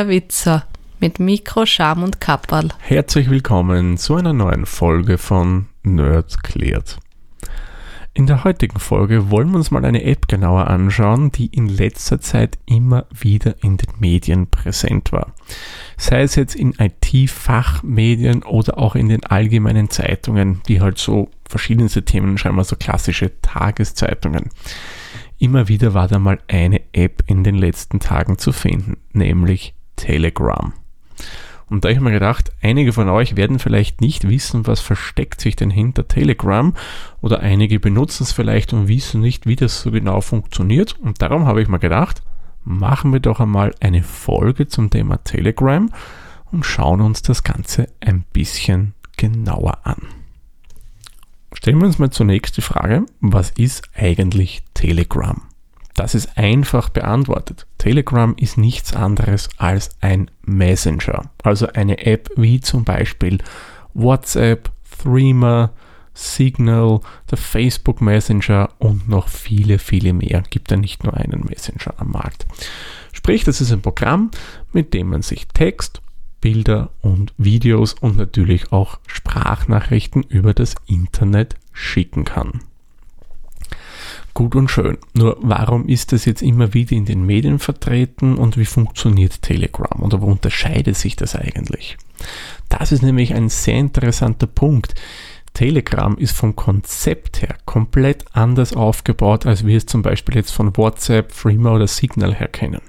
der Witzer mit Mikro, Scham und Kapperl. Herzlich willkommen zu einer neuen Folge von Nerd klärt. In der heutigen Folge wollen wir uns mal eine App genauer anschauen, die in letzter Zeit immer wieder in den Medien präsent war. Sei es jetzt in IT-Fachmedien oder auch in den allgemeinen Zeitungen, die halt so verschiedenste Themen schreiben, also klassische Tageszeitungen. Immer wieder war da mal eine App in den letzten Tagen zu finden, nämlich Telegram. Und da habe ich mir gedacht, einige von euch werden vielleicht nicht wissen, was versteckt sich denn hinter Telegram oder einige benutzen es vielleicht und wissen nicht, wie das so genau funktioniert. Und darum habe ich mir gedacht, machen wir doch einmal eine Folge zum Thema Telegram und schauen uns das Ganze ein bisschen genauer an. Stellen wir uns mal zunächst die Frage, was ist eigentlich Telegram? Das ist einfach beantwortet. Telegram ist nichts anderes als ein Messenger, also eine App wie zum Beispiel WhatsApp, Threema, Signal, der Facebook Messenger und noch viele, viele mehr. Gibt ja nicht nur einen Messenger am Markt. Sprich, das ist ein Programm, mit dem man sich Text, Bilder und Videos und natürlich auch Sprachnachrichten über das Internet schicken kann. Gut und schön. Nur warum ist das jetzt immer wieder in den Medien vertreten und wie funktioniert Telegram oder wo unterscheidet sich das eigentlich? Das ist nämlich ein sehr interessanter Punkt. Telegram ist vom Konzept her komplett anders aufgebaut, als wir es zum Beispiel jetzt von WhatsApp, Freema oder Signal her kennen.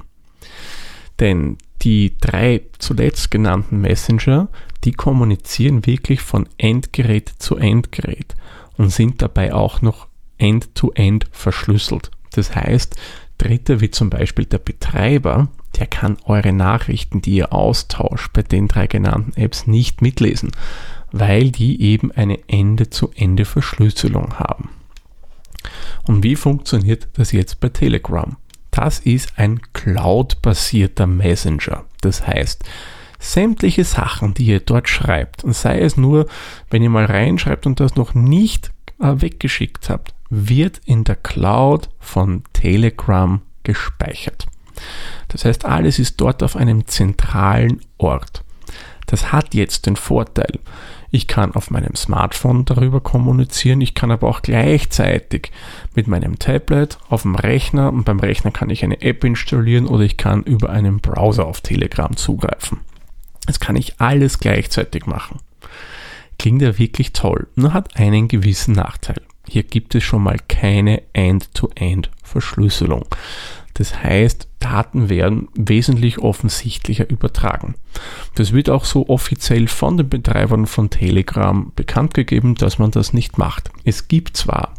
Denn die drei zuletzt genannten Messenger, die kommunizieren wirklich von Endgerät zu Endgerät und sind dabei auch noch end-to-end -end verschlüsselt. Das heißt, Dritte wie zum Beispiel der Betreiber, der kann eure Nachrichten, die ihr austauscht, bei den drei genannten Apps nicht mitlesen, weil die eben eine Ende-zu-Ende-Verschlüsselung haben. Und wie funktioniert das jetzt bei Telegram? Das ist ein Cloud-basierter Messenger. Das heißt, sämtliche Sachen, die ihr dort schreibt, und sei es nur, wenn ihr mal reinschreibt und das noch nicht weggeschickt habt, wird in der Cloud von Telegram gespeichert. Das heißt, alles ist dort auf einem zentralen Ort. Das hat jetzt den Vorteil, ich kann auf meinem Smartphone darüber kommunizieren, ich kann aber auch gleichzeitig mit meinem Tablet auf dem Rechner und beim Rechner kann ich eine App installieren oder ich kann über einen Browser auf Telegram zugreifen. Das kann ich alles gleichzeitig machen. Klingt ja wirklich toll, nur hat einen gewissen Nachteil. Hier gibt es schon mal keine End-to-End-Verschlüsselung. Das heißt, Daten werden wesentlich offensichtlicher übertragen. Das wird auch so offiziell von den Betreibern von Telegram bekannt gegeben, dass man das nicht macht. Es gibt zwar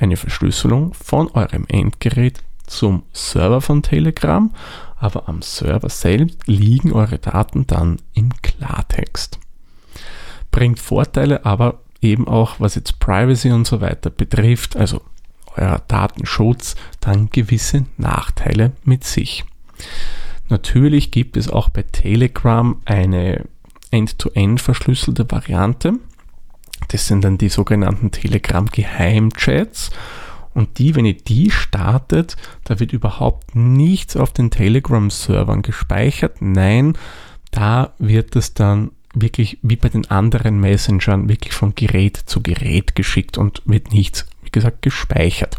eine Verschlüsselung von eurem Endgerät zum Server von Telegram, aber am Server selbst liegen eure Daten dann im Klartext. Bringt Vorteile, aber eben auch was jetzt Privacy und so weiter betrifft, also euer Datenschutz, dann gewisse Nachteile mit sich. Natürlich gibt es auch bei Telegram eine end-to-end -end verschlüsselte Variante. Das sind dann die sogenannten Telegram Geheimchats. Und die, wenn ihr die startet, da wird überhaupt nichts auf den Telegram-Servern gespeichert. Nein, da wird es dann wirklich wie bei den anderen Messengern wirklich von Gerät zu Gerät geschickt und wird nichts, wie gesagt, gespeichert.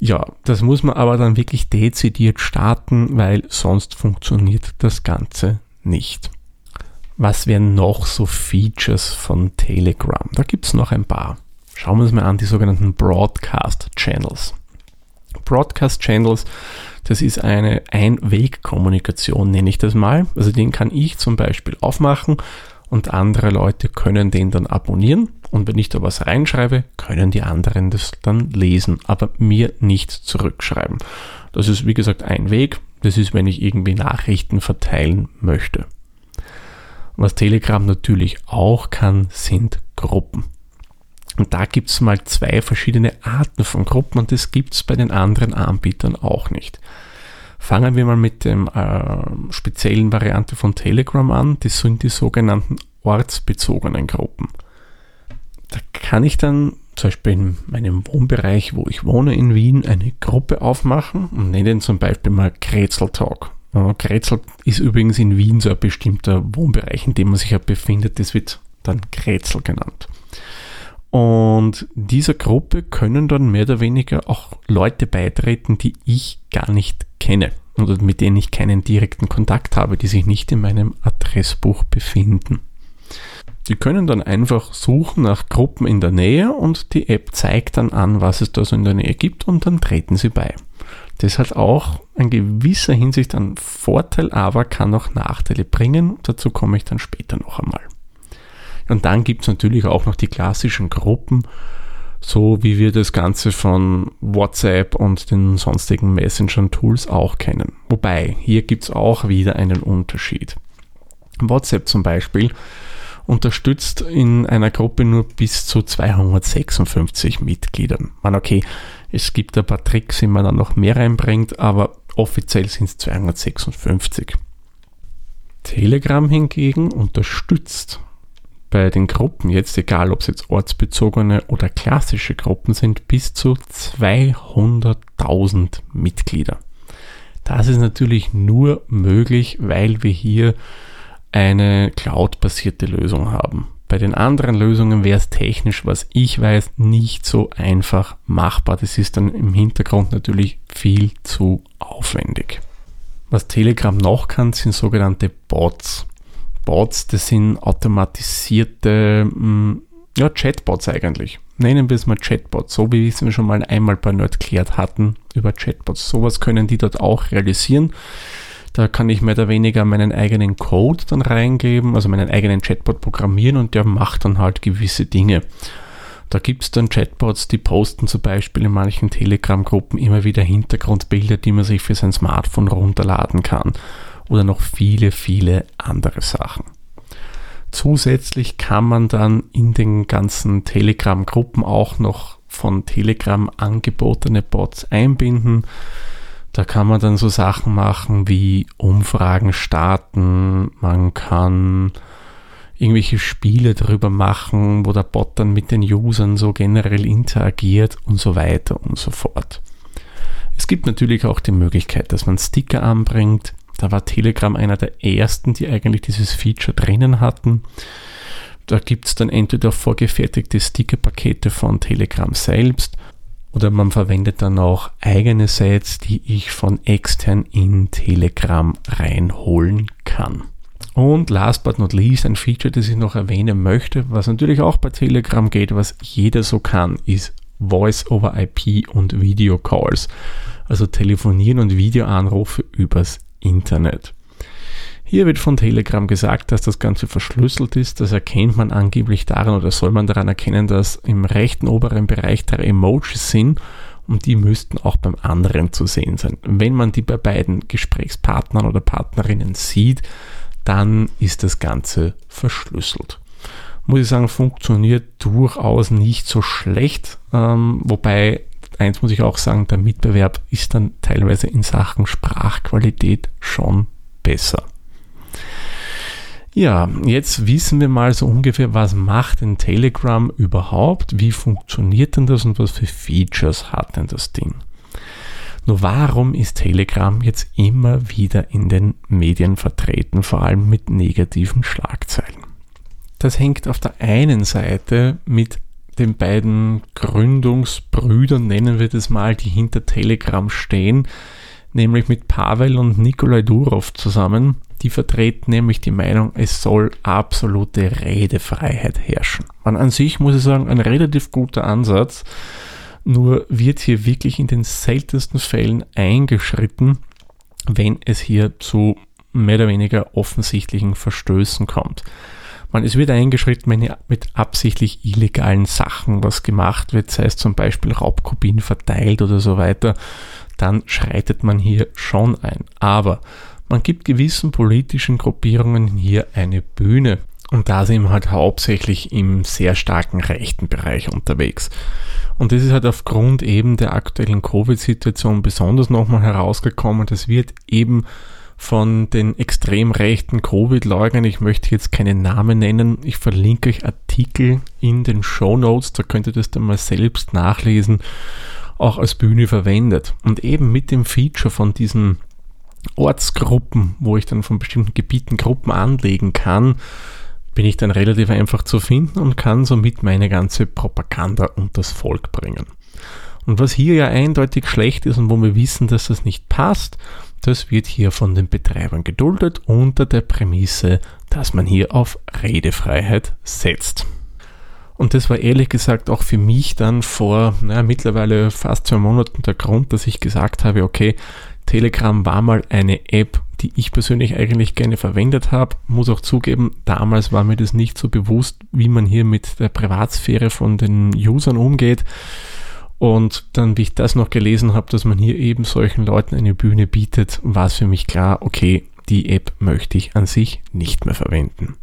Ja, das muss man aber dann wirklich dezidiert starten, weil sonst funktioniert das Ganze nicht. Was wären noch so Features von Telegram? Da gibt es noch ein paar. Schauen wir uns mal an, die sogenannten Broadcast Channels. Broadcast Channels, das ist eine Einwegkommunikation, nenne ich das mal. Also den kann ich zum Beispiel aufmachen und andere Leute können den dann abonnieren. Und wenn ich da was reinschreibe, können die anderen das dann lesen, aber mir nicht zurückschreiben. Das ist wie gesagt ein Weg. Das ist, wenn ich irgendwie Nachrichten verteilen möchte. Was Telegram natürlich auch kann, sind Gruppen. Und da gibt es mal zwei verschiedene Arten von Gruppen und das gibt es bei den anderen Anbietern auch nicht. Fangen wir mal mit der äh, speziellen Variante von Telegram an. Das sind die sogenannten ortsbezogenen Gruppen. Da kann ich dann zum Beispiel in meinem Wohnbereich, wo ich wohne in Wien, eine Gruppe aufmachen und nenne den zum Beispiel mal Kretzel Talk. Grätzl ist übrigens in Wien so ein bestimmter Wohnbereich, in dem man sich ja befindet. Das wird dann Grätzl genannt. Und dieser Gruppe können dann mehr oder weniger auch Leute beitreten, die ich gar nicht kenne oder mit denen ich keinen direkten Kontakt habe, die sich nicht in meinem Adressbuch befinden. Die können dann einfach suchen nach Gruppen in der Nähe und die App zeigt dann an, was es da so in der Nähe gibt und dann treten sie bei. Das hat auch in gewisser Hinsicht einen Vorteil, aber kann auch Nachteile bringen. Dazu komme ich dann später noch einmal. Und dann gibt es natürlich auch noch die klassischen Gruppen, so wie wir das Ganze von WhatsApp und den sonstigen Messenger-Tools auch kennen. Wobei, hier gibt es auch wieder einen Unterschied. WhatsApp zum Beispiel unterstützt in einer Gruppe nur bis zu 256 Mitgliedern. Man, okay, es gibt ein paar Tricks, wie man dann noch mehr reinbringt, aber offiziell sind es 256. Telegram hingegen unterstützt bei den Gruppen jetzt, egal ob es jetzt ortsbezogene oder klassische Gruppen sind, bis zu 200.000 Mitglieder. Das ist natürlich nur möglich, weil wir hier eine Cloud-basierte Lösung haben. Bei den anderen Lösungen wäre es technisch, was ich weiß, nicht so einfach machbar. Das ist dann im Hintergrund natürlich viel zu aufwendig. Was Telegram noch kann, sind sogenannte Bots. Bots, das sind automatisierte mm, ja, Chatbots eigentlich. Nennen wir es mal Chatbots, so wie wir es schon mal einmal bei Nerdklärt hatten über Chatbots. Sowas können die dort auch realisieren. Da kann ich mehr oder weniger meinen eigenen Code dann reingeben, also meinen eigenen Chatbot programmieren und der macht dann halt gewisse Dinge. Da gibt es dann Chatbots, die posten zum Beispiel in manchen Telegram-Gruppen immer wieder Hintergrundbilder, die man sich für sein Smartphone runterladen kann oder noch viele, viele andere Sachen. Zusätzlich kann man dann in den ganzen Telegram-Gruppen auch noch von Telegram angebotene Bots einbinden. Da kann man dann so Sachen machen wie Umfragen starten, man kann irgendwelche Spiele darüber machen, wo der Bot dann mit den Usern so generell interagiert und so weiter und so fort. Es gibt natürlich auch die Möglichkeit, dass man Sticker anbringt. Da war Telegram einer der ersten, die eigentlich dieses Feature drinnen hatten. Da gibt es dann entweder vorgefertigte Stickerpakete von Telegram selbst oder man verwendet dann auch eigene Sets, die ich von extern in Telegram reinholen kann. Und last but not least, ein Feature, das ich noch erwähnen möchte, was natürlich auch bei Telegram geht, was jeder so kann, ist Voice over IP und Video Calls. Also Telefonieren und Videoanrufe übers Internet. Hier wird von Telegram gesagt, dass das Ganze verschlüsselt ist. Das erkennt man angeblich daran oder soll man daran erkennen, dass im rechten oberen Bereich drei Emojis sind und die müssten auch beim anderen zu sehen sein. Wenn man die bei beiden Gesprächspartnern oder Partnerinnen sieht, dann ist das Ganze verschlüsselt. Muss ich sagen, funktioniert durchaus nicht so schlecht, ähm, wobei eins muss ich auch sagen, der Mitbewerb ist dann teilweise in Sachen Sprachqualität schon besser. Ja, jetzt wissen wir mal so ungefähr, was macht denn Telegram überhaupt, wie funktioniert denn das und was für Features hat denn das Ding. Nur warum ist Telegram jetzt immer wieder in den Medien vertreten, vor allem mit negativen Schlagzeilen? Das hängt auf der einen Seite mit den beiden Gründungsbrüdern, nennen wir das mal, die hinter Telegram stehen, nämlich mit Pavel und Nikolai Durov zusammen. Die vertreten nämlich die Meinung, es soll absolute Redefreiheit herrschen. Man an sich muss ich sagen, ein relativ guter Ansatz, nur wird hier wirklich in den seltensten Fällen eingeschritten, wenn es hier zu mehr oder weniger offensichtlichen Verstößen kommt. Man, es wird eingeschritten, wenn mit absichtlich illegalen Sachen was gemacht wird, sei es zum Beispiel Raubkopien verteilt oder so weiter, dann schreitet man hier schon ein. Aber man gibt gewissen politischen Gruppierungen hier eine Bühne. Und da sind wir halt hauptsächlich im sehr starken rechten Bereich unterwegs. Und das ist halt aufgrund eben der aktuellen Covid-Situation besonders nochmal herausgekommen. Das wird eben von den extrem rechten Covid-Leugnern. Ich möchte jetzt keinen Namen nennen. Ich verlinke euch Artikel in den Show Notes. Da könnt ihr das dann mal selbst nachlesen. Auch als Bühne verwendet. Und eben mit dem Feature von diesen Ortsgruppen, wo ich dann von bestimmten Gebieten Gruppen anlegen kann, bin ich dann relativ einfach zu finden und kann somit meine ganze Propaganda unters Volk bringen. Und was hier ja eindeutig schlecht ist und wo wir wissen, dass das nicht passt, das wird hier von den Betreibern geduldet unter der Prämisse, dass man hier auf Redefreiheit setzt. Und das war ehrlich gesagt auch für mich dann vor naja, mittlerweile fast zwei Monaten der Grund, dass ich gesagt habe, okay, Telegram war mal eine App, die ich persönlich eigentlich gerne verwendet habe. Muss auch zugeben, damals war mir das nicht so bewusst, wie man hier mit der Privatsphäre von den Usern umgeht. Und dann, wie ich das noch gelesen habe, dass man hier eben solchen Leuten eine Bühne bietet, war es für mich klar, okay, die App möchte ich an sich nicht mehr verwenden.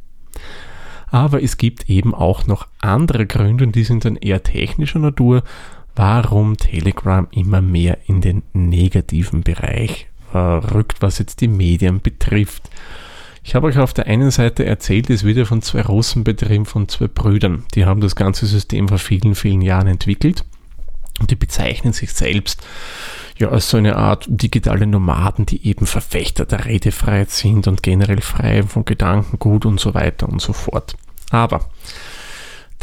Aber es gibt eben auch noch andere Gründe und die sind dann eher technischer Natur, warum Telegram immer mehr in den negativen Bereich äh, rückt, was jetzt die Medien betrifft. Ich habe euch auf der einen Seite erzählt, es wird ja von zwei Russen betrieben, von zwei Brüdern. Die haben das ganze System vor vielen, vielen Jahren entwickelt und die bezeichnen sich selbst ja als so eine Art digitale Nomaden, die eben Verfechter der Redefreiheit sind und generell frei von Gedankengut und so weiter und so fort. Aber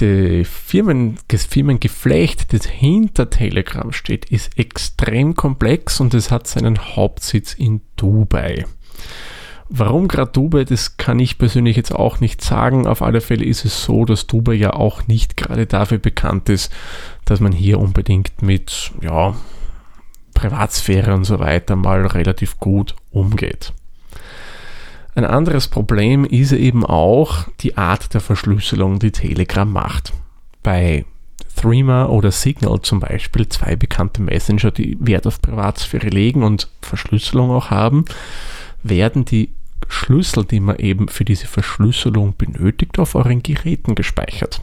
die Firmen, das Firmengeflecht, das hinter Telegram steht, ist extrem komplex und es hat seinen Hauptsitz in Dubai. Warum gerade Dubai, das kann ich persönlich jetzt auch nicht sagen. Auf alle Fälle ist es so, dass Dubai ja auch nicht gerade dafür bekannt ist, dass man hier unbedingt mit ja, Privatsphäre und so weiter mal relativ gut umgeht. Ein anderes Problem ist eben auch die Art der Verschlüsselung, die Telegram macht. Bei Threema oder Signal zum Beispiel, zwei bekannte Messenger, die Wert auf Privatsphäre legen und Verschlüsselung auch haben, werden die Schlüssel, die man eben für diese Verschlüsselung benötigt, auf euren Geräten gespeichert.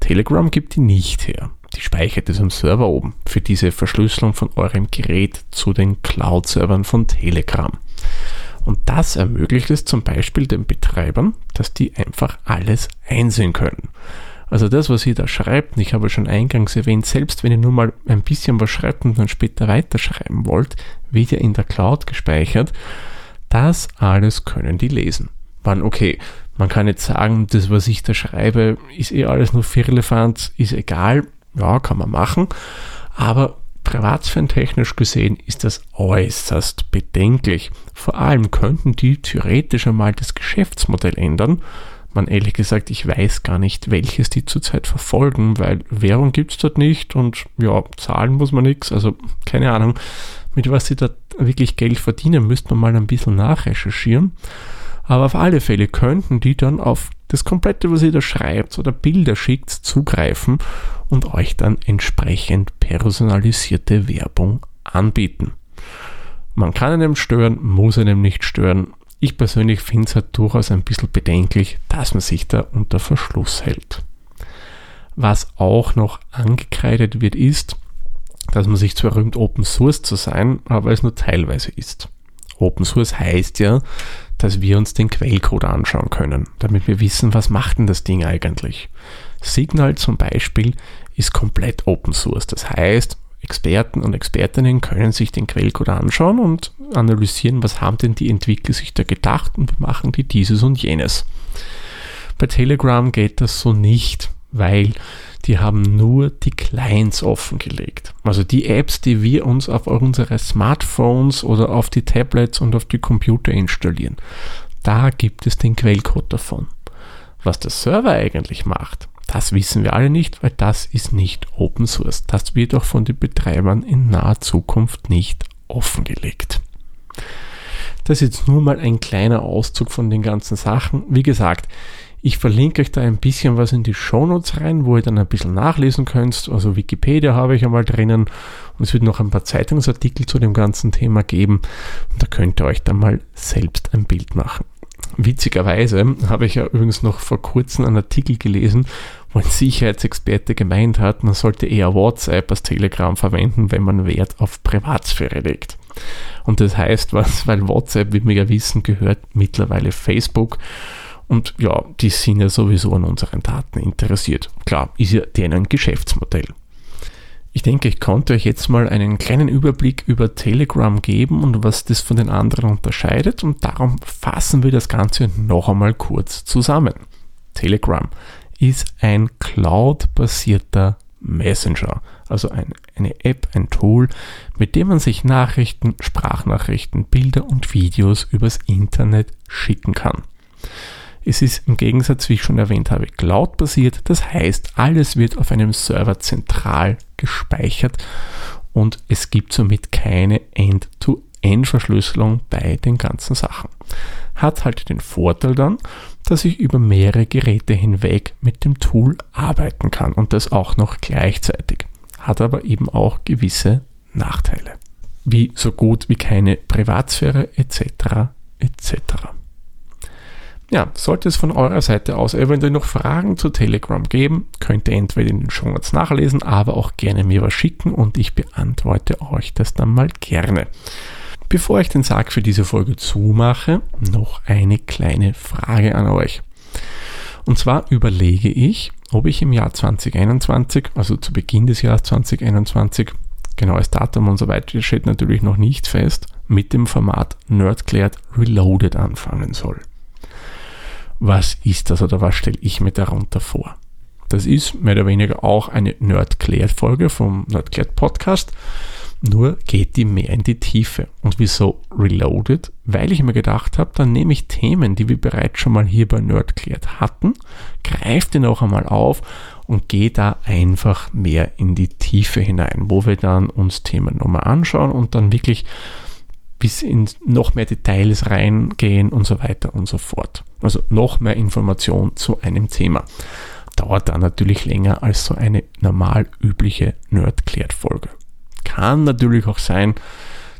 Telegram gibt die nicht her. Die speichert es am Server oben für diese Verschlüsselung von eurem Gerät zu den Cloud-Servern von Telegram. Und das ermöglicht es zum Beispiel den Betreibern, dass die einfach alles einsehen können. Also das, was ihr da schreibt, ich habe schon eingangs erwähnt, selbst wenn ihr nur mal ein bisschen was schreibt und dann später weiterschreiben wollt, wird ja in der Cloud gespeichert. Das alles können die lesen. Man, okay, man kann jetzt sagen, das, was ich da schreibe, ist eh alles nur Firlefanz, ist egal. Ja, kann man machen. Aber Privatsphärentechnisch gesehen ist das äußerst bedenklich. Vor allem könnten die theoretisch einmal das Geschäftsmodell ändern. Man ehrlich gesagt, ich weiß gar nicht, welches die zurzeit verfolgen, weil Währung gibt es dort nicht und ja, zahlen muss man nichts. Also keine Ahnung, mit was sie da wirklich Geld verdienen, müsste man mal ein bisschen nachrecherchieren. Aber auf alle Fälle könnten die dann auf das komplette, was ihr da schreibt oder Bilder schickt, zugreifen und euch dann entsprechend personalisierte Werbung anbieten. Man kann einem stören, muss einem nicht stören. Ich persönlich finde es halt durchaus ein bisschen bedenklich, dass man sich da unter Verschluss hält. Was auch noch angekreidet wird, ist, dass man sich zwar rühmt, Open Source zu sein, aber es nur teilweise ist. Open Source heißt ja, dass wir uns den Quellcode anschauen können, damit wir wissen, was macht denn das Ding eigentlich. Signal zum Beispiel ist komplett Open Source. Das heißt, Experten und Expertinnen können sich den Quellcode anschauen und analysieren, was haben denn die Entwickler sich da gedacht und wie machen die dieses und jenes. Bei Telegram geht das so nicht, weil die haben nur die Clients offengelegt. Also die Apps, die wir uns auf unsere Smartphones oder auf die Tablets und auf die Computer installieren. Da gibt es den Quellcode davon. Was der Server eigentlich macht, das wissen wir alle nicht, weil das ist nicht Open Source. Das wird auch von den Betreibern in naher Zukunft nicht offengelegt. Das ist jetzt nur mal ein kleiner Auszug von den ganzen Sachen. Wie gesagt, ich verlinke euch da ein bisschen was in die Shownotes rein, wo ihr dann ein bisschen nachlesen könnt. Also Wikipedia habe ich einmal drinnen und es wird noch ein paar Zeitungsartikel zu dem ganzen Thema geben und da könnt ihr euch dann mal selbst ein Bild machen. Witzigerweise habe ich ja übrigens noch vor kurzem einen Artikel gelesen, wo ein Sicherheitsexperte gemeint hat, man sollte eher WhatsApp als Telegram verwenden, wenn man Wert auf Privatsphäre legt. Und das heißt was, weil WhatsApp, wie wir ja wissen, gehört mittlerweile Facebook und ja, die sind ja sowieso an unseren Daten interessiert. Klar, ist ja denen ein Geschäftsmodell. Ich denke, ich konnte euch jetzt mal einen kleinen Überblick über Telegram geben und was das von den anderen unterscheidet und darum fassen wir das Ganze noch einmal kurz zusammen. Telegram ist ein Cloud-basierter Messenger, also ein, eine App, ein Tool, mit dem man sich Nachrichten, Sprachnachrichten, Bilder und Videos übers Internet schicken kann. Es ist im Gegensatz, wie ich schon erwähnt habe, cloud-basiert. Das heißt, alles wird auf einem Server zentral gespeichert und es gibt somit keine End-to-End-Verschlüsselung bei den ganzen Sachen. Hat halt den Vorteil dann, dass ich über mehrere Geräte hinweg mit dem Tool arbeiten kann und das auch noch gleichzeitig. Hat aber eben auch gewisse Nachteile, wie so gut wie keine Privatsphäre etc. etc. Ja, sollte es von eurer Seite aus eventuell noch Fragen zu Telegram geben, könnt ihr entweder in den Show Notes nachlesen, aber auch gerne mir was schicken und ich beantworte euch das dann mal gerne. Bevor ich den Sack für diese Folge zumache, noch eine kleine Frage an euch. Und zwar überlege ich, ob ich im Jahr 2021, also zu Beginn des Jahres 2021, genaues Datum und so weiter steht natürlich noch nicht fest, mit dem Format Nerdclared Reloaded anfangen soll was ist das oder was stelle ich mir darunter vor. Das ist mehr oder weniger auch eine Nerdklärt-Folge vom Nerdklärt Podcast, nur geht die mehr in die Tiefe. Und wieso Reloaded? Weil ich mir gedacht habe, dann nehme ich Themen, die wir bereits schon mal hier bei Nerdklärt hatten, greife die noch einmal auf und gehe da einfach mehr in die Tiefe hinein, wo wir dann uns Themen nochmal anschauen und dann wirklich bis in noch mehr Details reingehen und so weiter und so fort. Also noch mehr Information zu einem Thema. Dauert dann natürlich länger als so eine normal übliche Nerd-Klärt-Folge. Kann natürlich auch sein,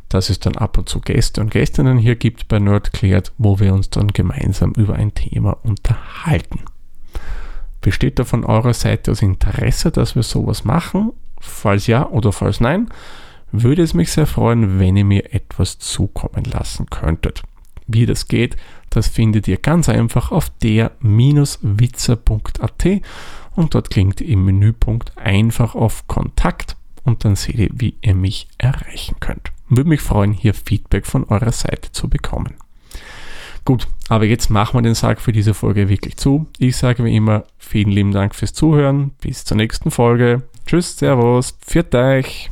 dass es dann ab und zu Gäste und Gästinnen hier gibt bei Nerdklärt, wo wir uns dann gemeinsam über ein Thema unterhalten. Besteht da von eurer Seite das Interesse, dass wir sowas machen? Falls ja oder falls nein, würde es mich sehr freuen, wenn ihr mir etwas zukommen lassen könntet. Wie das geht, das findet ihr ganz einfach auf der-witzer.at und dort klingt im Menüpunkt einfach auf Kontakt und dann seht ihr, wie ihr mich erreichen könnt. Würde mich freuen, hier Feedback von eurer Seite zu bekommen. Gut, aber jetzt machen wir den Sack für diese Folge wirklich zu. Ich sage wie immer vielen lieben Dank fürs Zuhören. Bis zur nächsten Folge. Tschüss, Servus, pfiat euch.